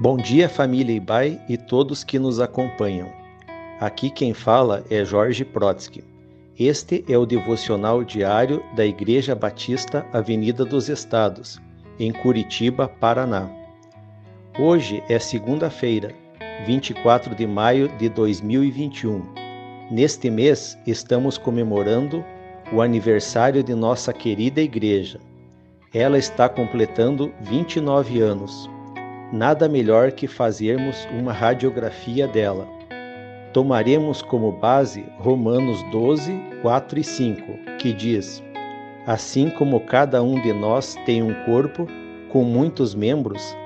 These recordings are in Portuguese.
Bom dia, família Ibai e todos que nos acompanham. Aqui quem fala é Jorge Protsky. Este é o devocional diário da Igreja Batista Avenida dos Estados, em Curitiba, Paraná. Hoje é segunda-feira, 24 de maio de 2021. Neste mês estamos comemorando o aniversário de nossa querida igreja. Ela está completando 29 anos. Nada melhor que fazermos uma radiografia dela. Tomaremos como base Romanos 12, 4 e 5, que diz: Assim como cada um de nós tem um corpo com muitos membros,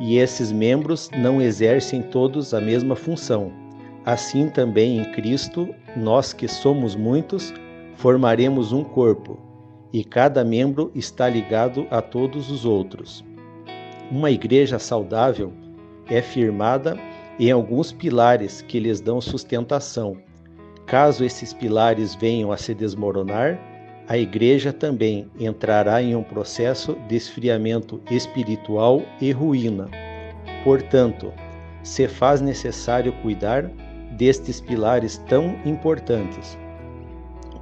e esses membros não exercem todos a mesma função. Assim também em Cristo, nós que somos muitos, formaremos um corpo, e cada membro está ligado a todos os outros. Uma igreja saudável é firmada em alguns pilares que lhes dão sustentação. Caso esses pilares venham a se desmoronar, a igreja também entrará em um processo de esfriamento espiritual e ruína. Portanto, se faz necessário cuidar destes pilares tão importantes.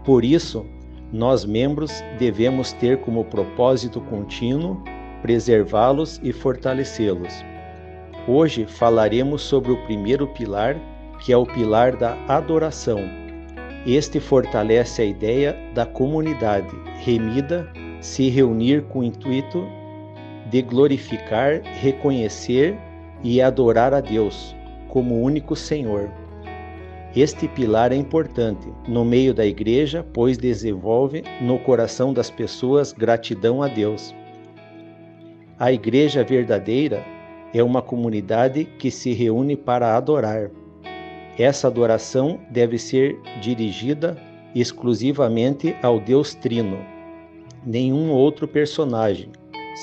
Por isso, nós membros devemos ter como propósito contínuo preservá-los e fortalecê-los. Hoje falaremos sobre o primeiro pilar, que é o pilar da adoração este fortalece a ideia da comunidade remida se reunir com o intuito de glorificar, reconhecer e adorar a Deus como único Senhor. Este pilar é importante no meio da igreja, pois desenvolve no coração das pessoas gratidão a Deus. A igreja verdadeira é uma comunidade que se reúne para adorar. Essa adoração deve ser dirigida exclusivamente ao Deus Trino. Nenhum outro personagem,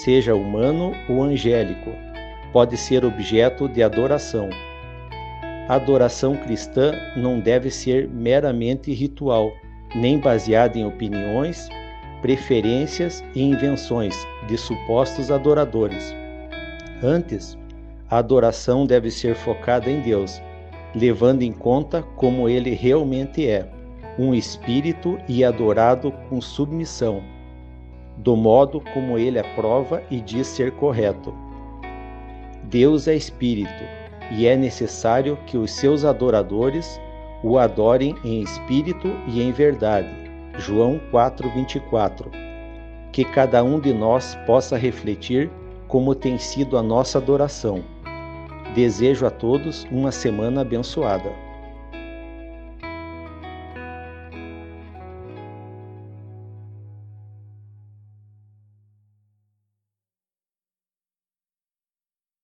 seja humano ou angélico, pode ser objeto de adoração. A adoração cristã não deve ser meramente ritual, nem baseada em opiniões, preferências e invenções de supostos adoradores. Antes, a adoração deve ser focada em Deus levando em conta como ele realmente é, um espírito e adorado com submissão, do modo como ele aprova e diz ser correto. Deus é espírito e é necessário que os seus adoradores o adorem em espírito e em verdade. João 4:24. Que cada um de nós possa refletir como tem sido a nossa adoração Desejo a todos uma semana abençoada.